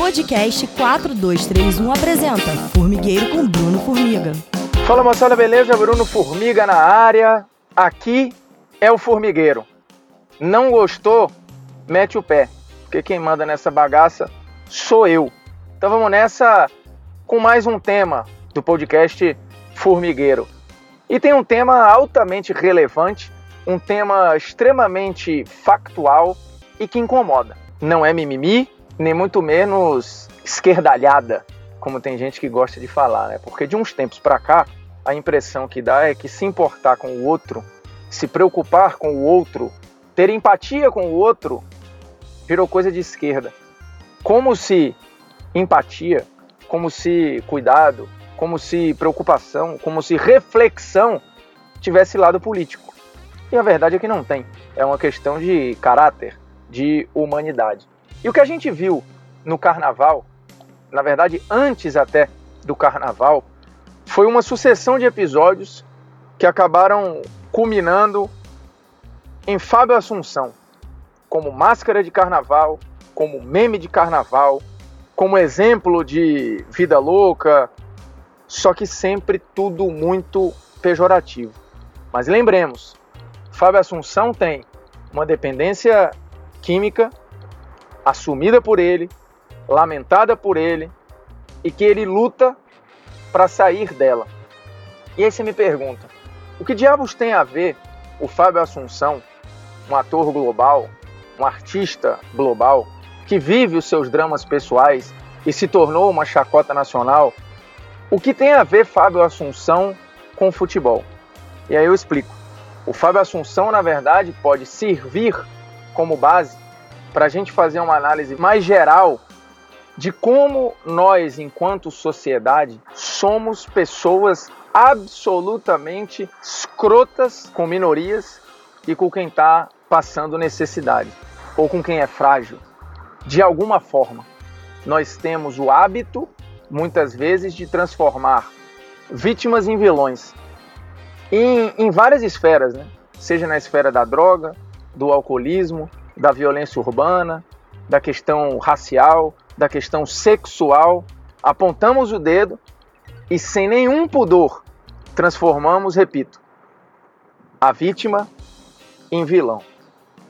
Podcast 4231 apresenta Formigueiro com Bruno Formiga. Fala moçada, beleza? Bruno Formiga na área. Aqui é o Formigueiro. Não gostou? Mete o pé, porque quem manda nessa bagaça sou eu. Então vamos nessa com mais um tema do podcast Formigueiro. E tem um tema altamente relevante, um tema extremamente factual e que incomoda. Não é mimimi, nem muito menos esquerdalhada, como tem gente que gosta de falar, né? Porque de uns tempos para cá, a impressão que dá é que se importar com o outro, se preocupar com o outro, ter empatia com o outro, virou coisa de esquerda. Como se empatia, como se cuidado, como se preocupação, como se reflexão tivesse lado político. E a verdade é que não tem. É uma questão de caráter, de humanidade. E o que a gente viu no carnaval, na verdade antes até do carnaval, foi uma sucessão de episódios que acabaram culminando em Fábio Assunção, como máscara de carnaval, como meme de carnaval, como exemplo de vida louca, só que sempre tudo muito pejorativo. Mas lembremos, Fábio Assunção tem uma dependência química assumida por ele, lamentada por ele e que ele luta para sair dela. E aí você me pergunta: o que diabos tem a ver o Fábio Assunção, um ator global, um artista global, que vive os seus dramas pessoais e se tornou uma chacota nacional? O que tem a ver Fábio Assunção com futebol? E aí eu explico. O Fábio Assunção, na verdade, pode servir como base para a gente fazer uma análise mais geral de como nós, enquanto sociedade, somos pessoas absolutamente escrotas com minorias e com quem está passando necessidade ou com quem é frágil. De alguma forma, nós temos o hábito, muitas vezes, de transformar vítimas em vilões em, em várias esferas, né? seja na esfera da droga, do alcoolismo, da violência urbana, da questão racial, da questão sexual, apontamos o dedo e sem nenhum pudor transformamos, repito, a vítima em vilão.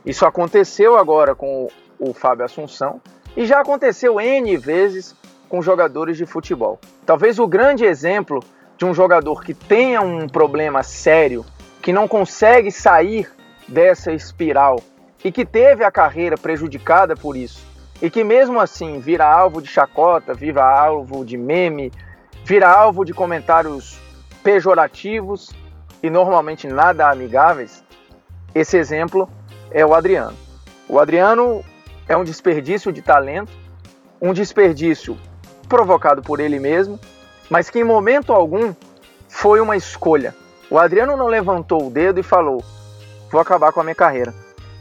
Isso aconteceu agora com o, Fábio Assunção e já aconteceu N vezes com jogadores de futebol. Talvez o grande exemplo de um jogador que tenha um problema sério, que não consegue sair dessa espiral e que teve a carreira prejudicada por isso, e que mesmo assim vira alvo de chacota, vira alvo de meme, vira alvo de comentários pejorativos e normalmente nada amigáveis, esse exemplo é o Adriano. O Adriano é um desperdício de talento, um desperdício provocado por ele mesmo, mas que em momento algum foi uma escolha. O Adriano não levantou o dedo e falou: vou acabar com a minha carreira.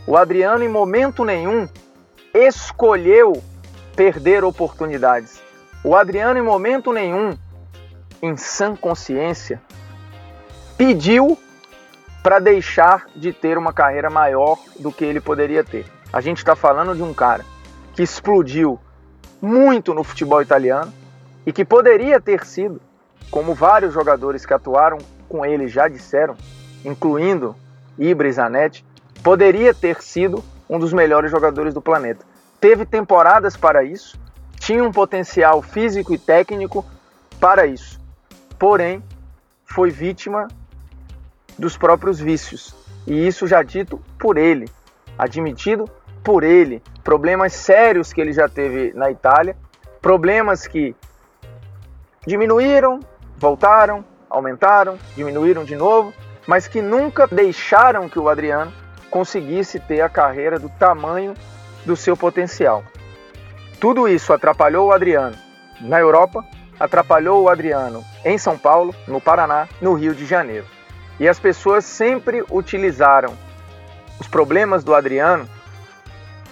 O Adriano, em momento nenhum, escolheu perder oportunidades. O Adriano, em momento nenhum, em sã consciência, pediu para deixar de ter uma carreira maior do que ele poderia ter. A gente está falando de um cara que explodiu muito no futebol italiano e que poderia ter sido, como vários jogadores que atuaram com ele já disseram, incluindo Ibra Zanetti, poderia ter sido um dos melhores jogadores do planeta. Teve temporadas para isso, tinha um potencial físico e técnico para isso. Porém, foi vítima dos próprios vícios. E isso já dito por ele, admitido por ele. Problemas sérios que ele já teve na Itália, problemas que diminuíram, voltaram, aumentaram, diminuíram de novo, mas que nunca deixaram que o Adriano conseguisse ter a carreira do tamanho do seu potencial. Tudo isso atrapalhou o Adriano na Europa, atrapalhou o Adriano em São Paulo, no Paraná, no Rio de Janeiro. E as pessoas sempre utilizaram os problemas do Adriano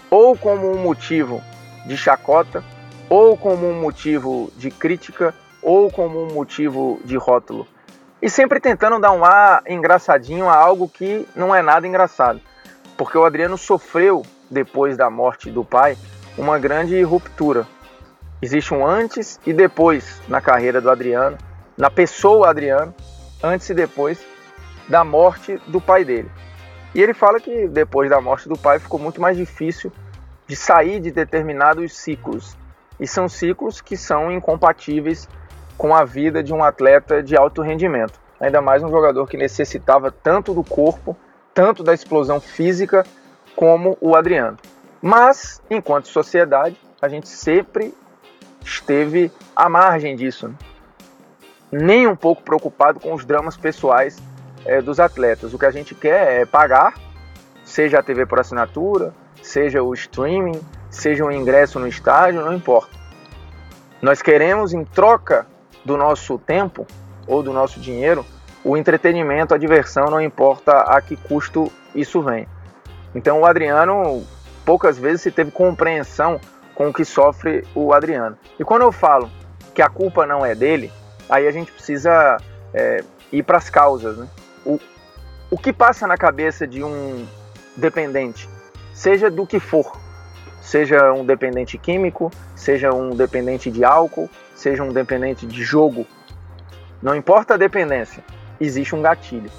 ou como um motivo de chacota, ou como um motivo de crítica, ou como um motivo de rótulo. E sempre tentando dar um ar engraçadinho a algo que não é nada engraçado porque o Adriano sofreu, depois da morte do pai, uma grande ruptura. Existe um antes e depois na carreira do Adriano, na pessoa Adriano, antes e depois da morte do pai dele. E ele fala que depois da morte do pai ficou muito mais difícil de sair de determinados ciclos. E são ciclos que são incompatíveis com a vida de um atleta de alto rendimento. Ainda mais um jogador que necessitava tanto do corpo, tanto da explosão física, como o Adriano. Mas, enquanto sociedade, a gente sempre esteve à margem disso. Né? Nem um pouco preocupado com os dramas pessoais é, dos atletas. O que a gente quer é pagar, seja a TV por assinatura, seja o streaming, seja o ingresso no estádio, não importa. Nós queremos, em troca do nosso tempo ou do nosso dinheiro, o entretenimento, a diversão, não importa a que custo isso vem. Então o Adriano poucas vezes se teve compreensão com o que sofre o Adriano. E quando eu falo que a culpa não é dele, aí a gente precisa é, ir para as causas. Né? O, o que passa na cabeça de um dependente, seja do que for, seja um dependente químico, seja um dependente de álcool, seja um dependente de jogo, não importa a dependência, existe um gatilho.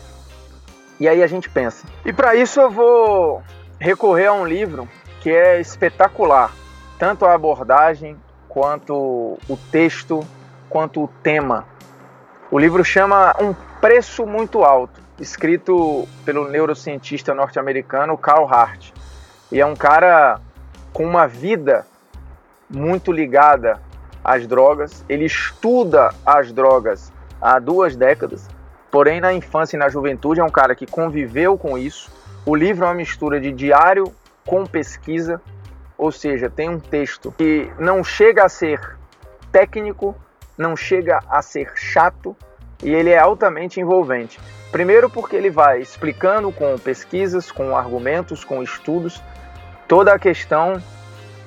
E aí a gente pensa. E para isso eu vou recorrer a um livro que é espetacular, tanto a abordagem quanto o texto, quanto o tema. O livro chama Um Preço Muito Alto, escrito pelo neurocientista norte-americano Carl Hart. E é um cara com uma vida muito ligada às drogas. Ele estuda as drogas há duas décadas, porém na infância e na juventude é um cara que conviveu com isso. O livro é uma mistura de diário com pesquisa, ou seja, tem um texto que não chega a ser técnico, não chega a ser chato e ele é altamente envolvente. Primeiro, porque ele vai explicando com pesquisas, com argumentos, com estudos, toda a questão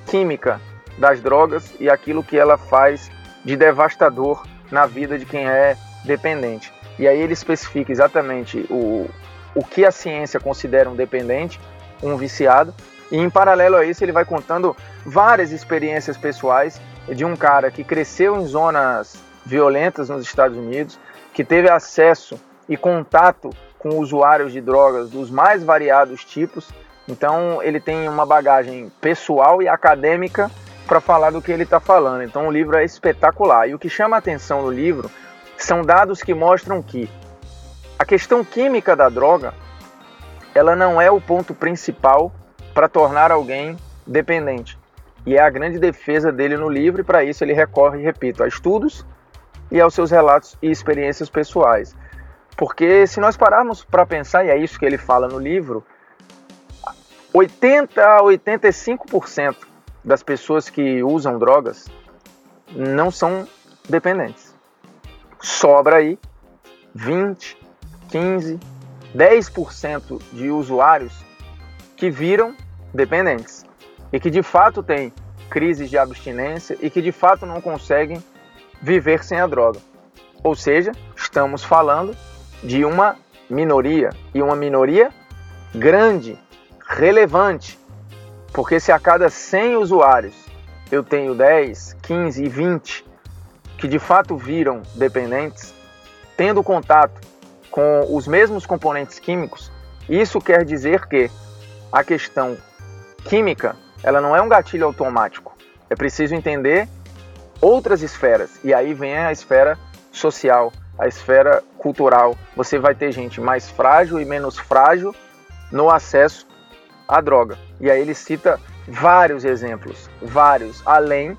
química das drogas e aquilo que ela faz de devastador na vida de quem é dependente. E aí ele especifica exatamente o, o que a ciência considera um dependente, um viciado, e em paralelo a isso ele vai contando várias experiências pessoais de um cara que cresceu em zonas violentas nos Estados Unidos, que teve acesso e contato com usuários de drogas dos mais variados tipos. Então ele tem uma bagagem pessoal e acadêmica para falar do que ele está falando. Então o livro é espetacular. E o que chama a atenção no livro são dados que mostram que a questão química da droga ela não é o ponto principal para tornar alguém dependente. E é a grande defesa dele no livro, e para isso ele recorre, repito, a estudos e aos seus relatos e experiências pessoais. Porque se nós pararmos para pensar, e é isso que ele fala no livro, 80 a 85% das pessoas que usam drogas não são dependentes. Sobra aí 20, 15, 10% de usuários que viram dependentes e que de fato têm crises de abstinência e que de fato não conseguem viver sem a droga. Ou seja, estamos falando de uma minoria e uma minoria grande, relevante, porque se a cada 100 usuários eu tenho 10, 15 e 20 que de fato viram dependentes, tendo contato com os mesmos componentes químicos, isso quer dizer que a questão química ela não é um gatilho automático. É preciso entender outras esferas. E aí vem a esfera social, a esfera cultural. Você vai ter gente mais frágil e menos frágil no acesso à droga. E aí ele cita vários exemplos, vários, além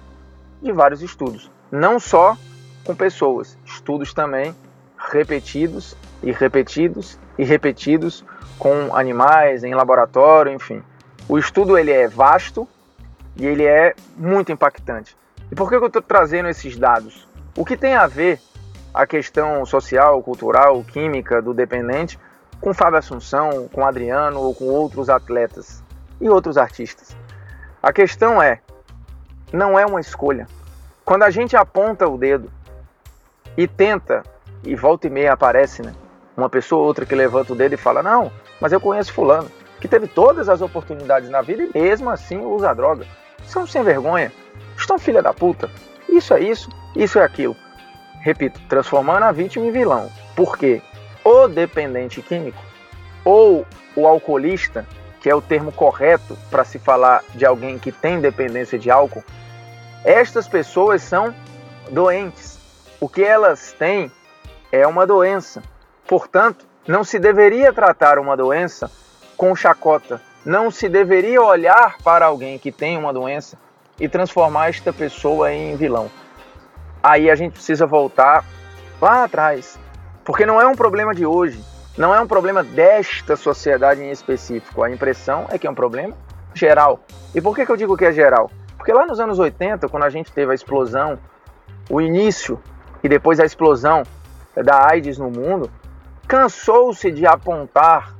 de vários estudos. Não só com pessoas, estudos também repetidos e repetidos e repetidos com animais, em laboratório, enfim. O estudo ele é vasto e ele é muito impactante. E por que eu estou trazendo esses dados? O que tem a ver a questão social, cultural, química do dependente com Fábio Assunção, com Adriano ou com outros atletas e outros artistas? A questão é, não é uma escolha. Quando a gente aponta o dedo e tenta, e volta e meia aparece, né? Uma pessoa ou outra que levanta o dedo e fala: Não, mas eu conheço Fulano, que teve todas as oportunidades na vida e mesmo assim usa droga. São sem vergonha estão filha da puta. isso é isso, isso é aquilo. Repito, transformando a vítima em vilão. Por quê? O dependente químico ou o alcoolista, que é o termo correto para se falar de alguém que tem dependência de álcool, estas pessoas são doentes. O que elas têm é uma doença. Portanto, não se deveria tratar uma doença com chacota. Não se deveria olhar para alguém que tem uma doença e transformar esta pessoa em vilão. Aí a gente precisa voltar lá atrás, porque não é um problema de hoje, não é um problema desta sociedade em específico. A impressão é que é um problema geral. E por que, que eu digo que é geral? Porque lá nos anos 80, quando a gente teve a explosão, o início e depois a explosão da AIDS no mundo, cansou-se de apontar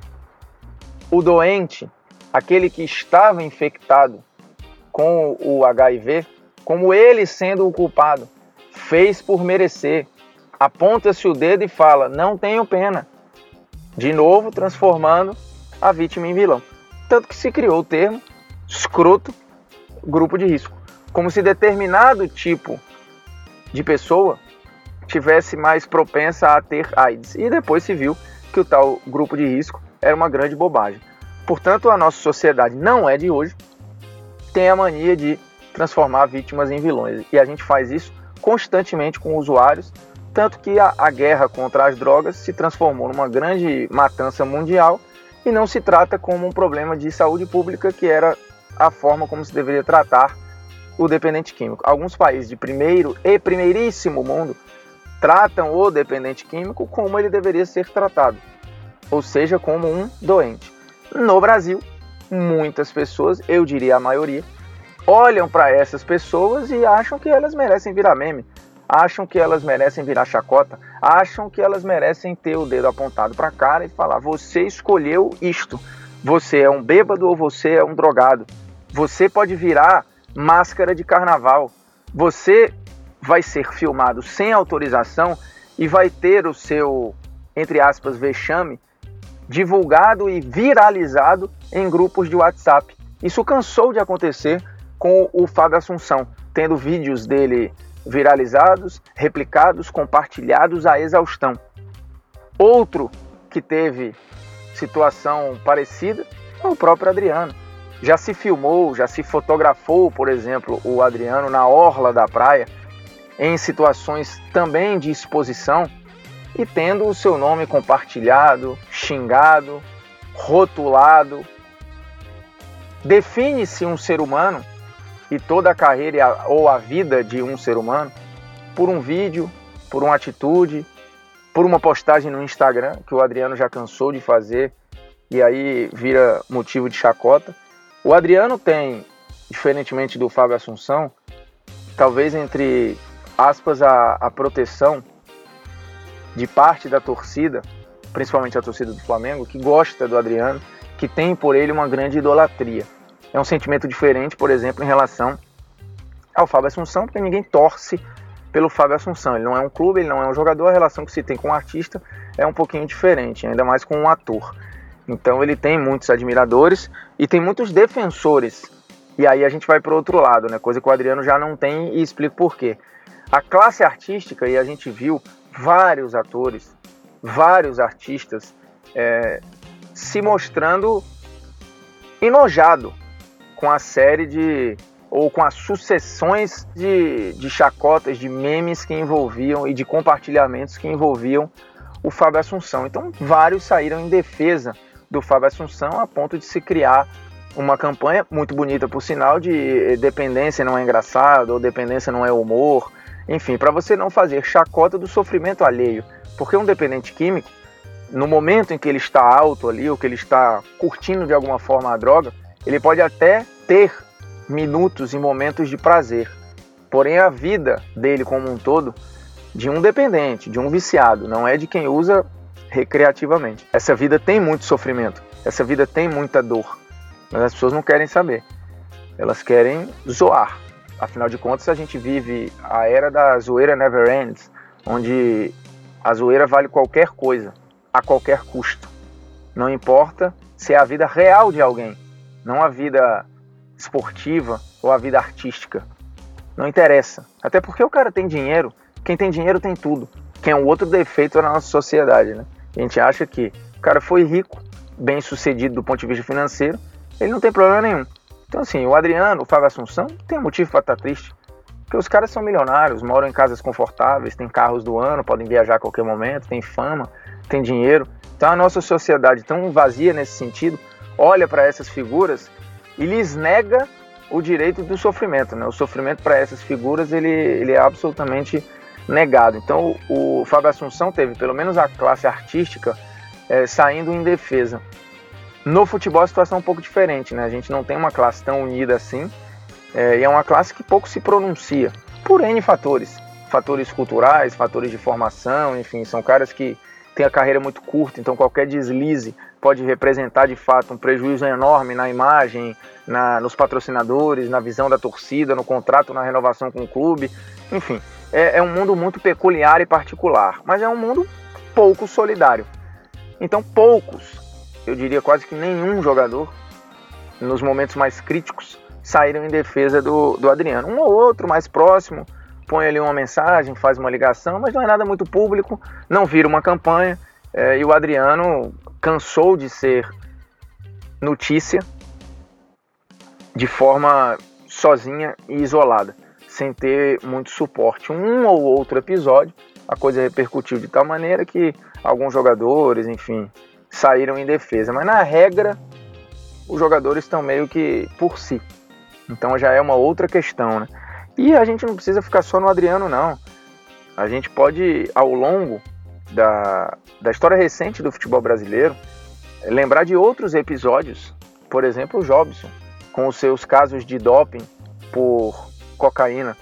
o doente, aquele que estava infectado com o HIV, como ele sendo o culpado. Fez por merecer. Aponta-se o dedo e fala: Não tenho pena. De novo, transformando a vítima em vilão. Tanto que se criou o termo escroto grupo de risco. Como se determinado tipo de pessoa tivesse mais propensa a ter AIDS. E depois se viu que o tal grupo de risco era uma grande bobagem. Portanto, a nossa sociedade não é de hoje, tem a mania de transformar vítimas em vilões. E a gente faz isso constantemente com usuários, tanto que a, a guerra contra as drogas se transformou numa grande matança mundial e não se trata como um problema de saúde pública, que era a forma como se deveria tratar o dependente químico. Alguns países de primeiro e primeiríssimo mundo tratam o dependente químico como ele deveria ser tratado, ou seja, como um doente. No Brasil, muitas pessoas, eu diria a maioria, olham para essas pessoas e acham que elas merecem virar meme, acham que elas merecem virar chacota, acham que elas merecem ter o dedo apontado para a cara e falar: você escolheu isto, você é um bêbado ou você é um drogado, você pode virar máscara de carnaval, você vai ser filmado sem autorização e vai ter o seu, entre aspas, vexame divulgado e viralizado em grupos de WhatsApp. Isso cansou de acontecer com o Fábio Assunção, tendo vídeos dele viralizados, replicados, compartilhados à exaustão. Outro que teve situação parecida é o próprio Adriano. Já se filmou, já se fotografou, por exemplo, o Adriano na orla da praia, em situações também de exposição e tendo o seu nome compartilhado, xingado, rotulado. Define-se um ser humano e toda a carreira ou a vida de um ser humano por um vídeo, por uma atitude, por uma postagem no Instagram, que o Adriano já cansou de fazer e aí vira motivo de chacota. O Adriano tem, diferentemente do Fábio Assunção, talvez entre aspas a, a proteção de parte da torcida, principalmente a torcida do Flamengo, que gosta do Adriano, que tem por ele uma grande idolatria. É um sentimento diferente, por exemplo, em relação ao Fábio Assunção, porque ninguém torce pelo Fábio Assunção. Ele não é um clube, ele não é um jogador, a relação que se tem com um artista é um pouquinho diferente, ainda mais com um ator. Então ele tem muitos admiradores e tem muitos defensores. E aí a gente vai para o outro lado, né? Coisa que o Adriano já não tem e explico por quê. A classe artística, e a gente viu vários atores, vários artistas é, se mostrando enojado com a série de ou com as sucessões de, de chacotas, de memes que envolviam e de compartilhamentos que envolviam o Fábio Assunção. Então, vários saíram em defesa do Fábio Assunção a ponto de se criar uma campanha muito bonita, por sinal, de dependência não é engraçado, ou dependência não é humor, enfim, para você não fazer chacota do sofrimento alheio. Porque um dependente químico, no momento em que ele está alto ali, ou que ele está curtindo de alguma forma a droga, ele pode até ter minutos e momentos de prazer. Porém, a vida dele como um todo, de um dependente, de um viciado, não é de quem usa recreativamente. Essa vida tem muito sofrimento, essa vida tem muita dor, mas as pessoas não querem saber. Elas querem zoar. Afinal de contas, a gente vive a era da zoeira never ends, onde a zoeira vale qualquer coisa, a qualquer custo. Não importa se é a vida real de alguém, não a vida esportiva ou a vida artística. Não interessa. Até porque o cara tem dinheiro, quem tem dinheiro tem tudo. Que é um outro defeito da nossa sociedade, né? A gente acha que o cara foi rico, bem sucedido do ponto de vista financeiro, ele não tem problema nenhum. Então, assim, o Adriano, o Fábio Assunção, tem motivo para estar tá triste. Porque os caras são milionários, moram em casas confortáveis, têm carros do ano, podem viajar a qualquer momento, têm fama, têm dinheiro. Então, a nossa sociedade, tão vazia nesse sentido, olha para essas figuras e lhes nega o direito do sofrimento. Né? O sofrimento para essas figuras ele, ele é absolutamente negado. Então o, o Fábio Assunção teve pelo menos a classe artística é, saindo em defesa. No futebol a situação é um pouco diferente, né? A gente não tem uma classe tão unida assim é, e é uma classe que pouco se pronuncia por N fatores. Fatores culturais, fatores de formação, enfim, são caras que têm a carreira muito curta, então qualquer deslize pode representar de fato um prejuízo enorme na imagem, na, nos patrocinadores, na visão da torcida, no contrato, na renovação com o clube. Enfim, é, é um mundo muito peculiar e particular, mas é um mundo pouco solidário. Então, poucos, eu diria quase que nenhum jogador, nos momentos mais críticos, saíram em defesa do, do Adriano. Um ou outro mais próximo põe ali uma mensagem, faz uma ligação, mas não é nada muito público, não vira uma campanha. É, e o Adriano cansou de ser notícia de forma sozinha e isolada, sem ter muito suporte. Um ou outro episódio, a coisa repercutiu de tal maneira que alguns jogadores, enfim, saíram em defesa. Mas na regra, os jogadores estão meio que por si. Então já é uma outra questão, né? E a gente não precisa ficar só no Adriano, não. A gente pode, ao longo da, da história recente do futebol brasileiro, lembrar de outros episódios, por exemplo, o Jobson, com os seus casos de doping por cocaína.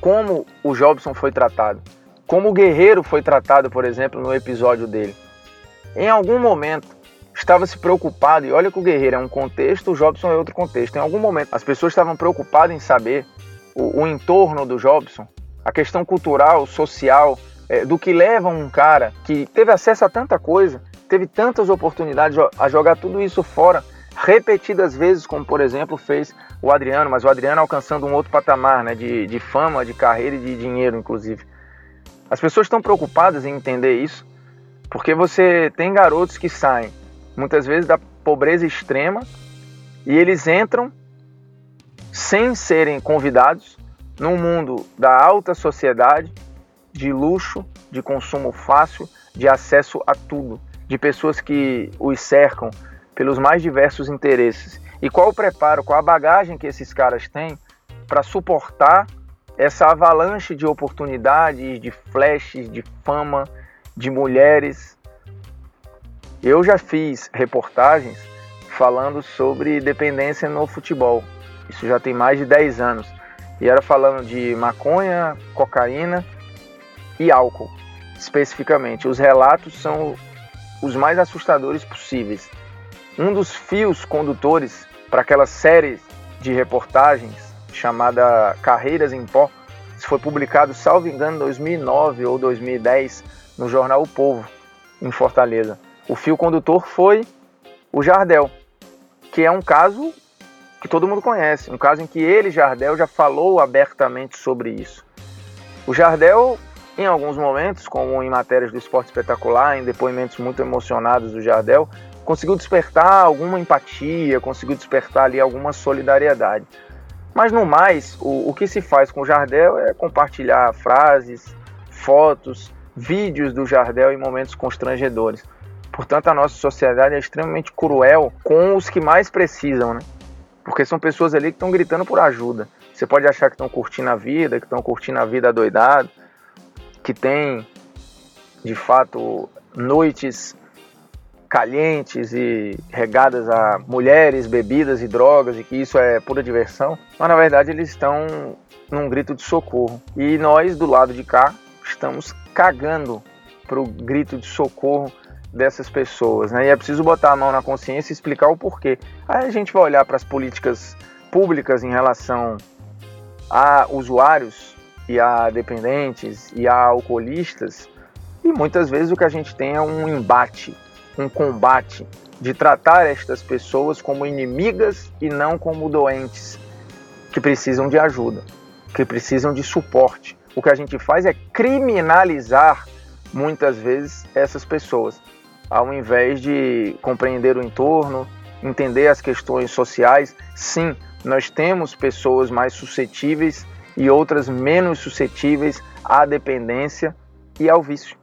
Como o Jobson foi tratado, como o Guerreiro foi tratado, por exemplo, no episódio dele. Em algum momento estava se preocupado, e olha que o Guerreiro é um contexto, o Jobson é outro contexto. Em algum momento as pessoas estavam preocupadas em saber o, o entorno do Jobson, a questão cultural, social, é, do que leva um cara que teve acesso a tanta coisa teve tantas oportunidades a jogar tudo isso fora repetidas vezes, como por exemplo fez o Adriano, mas o Adriano alcançando um outro patamar né, de, de fama, de carreira e de dinheiro, inclusive. As pessoas estão preocupadas em entender isso, porque você tem garotos que saem muitas vezes da pobreza extrema e eles entram sem serem convidados num mundo da alta sociedade, de luxo, de consumo fácil, de acesso a tudo de pessoas que os cercam pelos mais diversos interesses e qual o preparo, qual a bagagem que esses caras têm para suportar essa avalanche de oportunidades, de flashes, de fama, de mulheres. Eu já fiz reportagens falando sobre dependência no futebol. Isso já tem mais de 10 anos. E era falando de maconha, cocaína e álcool, especificamente. Os relatos são os mais assustadores possíveis. Um dos fios condutores para aquela série de reportagens chamada Carreiras em Pó, foi publicado, salvo engano, em 2009 ou 2010 no jornal O Povo, em Fortaleza. O fio condutor foi o Jardel, que é um caso que todo mundo conhece, um caso em que ele, Jardel, já falou abertamente sobre isso. O Jardel em alguns momentos, como em matérias do esporte espetacular, em depoimentos muito emocionados do Jardel, conseguiu despertar alguma empatia, conseguiu despertar ali alguma solidariedade. Mas no mais, o, o que se faz com o Jardel é compartilhar frases, fotos, vídeos do Jardel em momentos constrangedores. Portanto, a nossa sociedade é extremamente cruel com os que mais precisam, né? Porque são pessoas ali que estão gritando por ajuda. Você pode achar que estão curtindo a vida, que estão curtindo a vida doidado, que tem de fato noites calientes e regadas a mulheres, bebidas e drogas e que isso é pura diversão, mas na verdade eles estão num grito de socorro. E nós do lado de cá estamos cagando pro grito de socorro dessas pessoas, né? E é preciso botar a mão na consciência e explicar o porquê. Aí a gente vai olhar para as políticas públicas em relação a usuários e a dependentes e a alcoolistas. E muitas vezes o que a gente tem é um embate, um combate de tratar estas pessoas como inimigas e não como doentes que precisam de ajuda. que precisam de suporte. O que a gente faz é criminalizar muitas vezes essas pessoas, ao invés de compreender o entorno, entender as questões sociais. Sim, nós temos pessoas mais suscetíveis e outras menos suscetíveis à dependência e ao vício.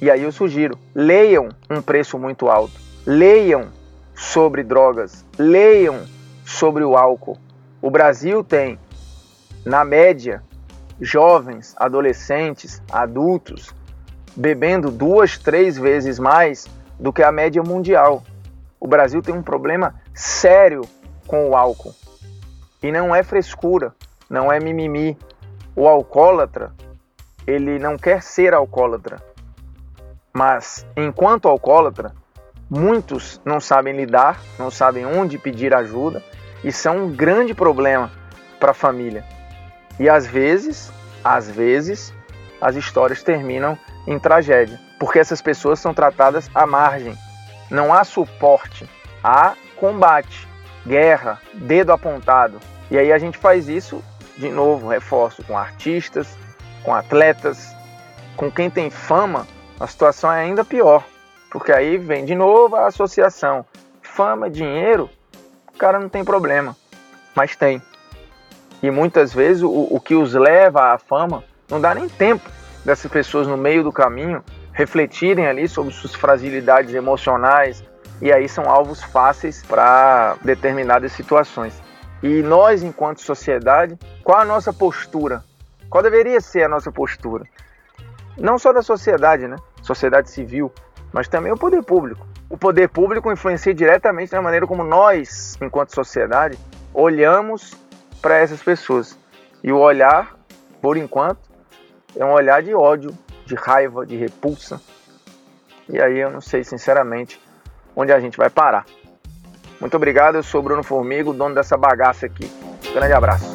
E aí eu sugiro, leiam um preço muito alto, leiam sobre drogas, leiam sobre o álcool. O Brasil tem, na média, jovens, adolescentes, adultos, bebendo duas, três vezes mais do que a média mundial. O Brasil tem um problema sério com o álcool. E não é frescura, não é mimimi. O alcoólatra, ele não quer ser alcoólatra. Mas, enquanto alcoólatra, muitos não sabem lidar, não sabem onde pedir ajuda e são um grande problema para a família. E às vezes, às vezes, as histórias terminam em tragédia, porque essas pessoas são tratadas à margem. Não há suporte, há combate, guerra, dedo apontado. E aí a gente faz isso de novo, reforço com artistas, com atletas, com quem tem fama a situação é ainda pior, porque aí vem de novo a associação. Fama, dinheiro, o cara não tem problema, mas tem. E muitas vezes o, o que os leva à fama não dá nem tempo dessas pessoas no meio do caminho refletirem ali sobre suas fragilidades emocionais e aí são alvos fáceis para determinadas situações. E nós, enquanto sociedade, qual a nossa postura? Qual deveria ser a nossa postura? não só da sociedade, né? Sociedade civil, mas também o poder público. O poder público influencia diretamente na maneira como nós, enquanto sociedade, olhamos para essas pessoas. E o olhar, por enquanto, é um olhar de ódio, de raiva, de repulsa. E aí eu não sei, sinceramente, onde a gente vai parar. Muito obrigado, eu sou Bruno Formigo, dono dessa bagaça aqui. Grande abraço.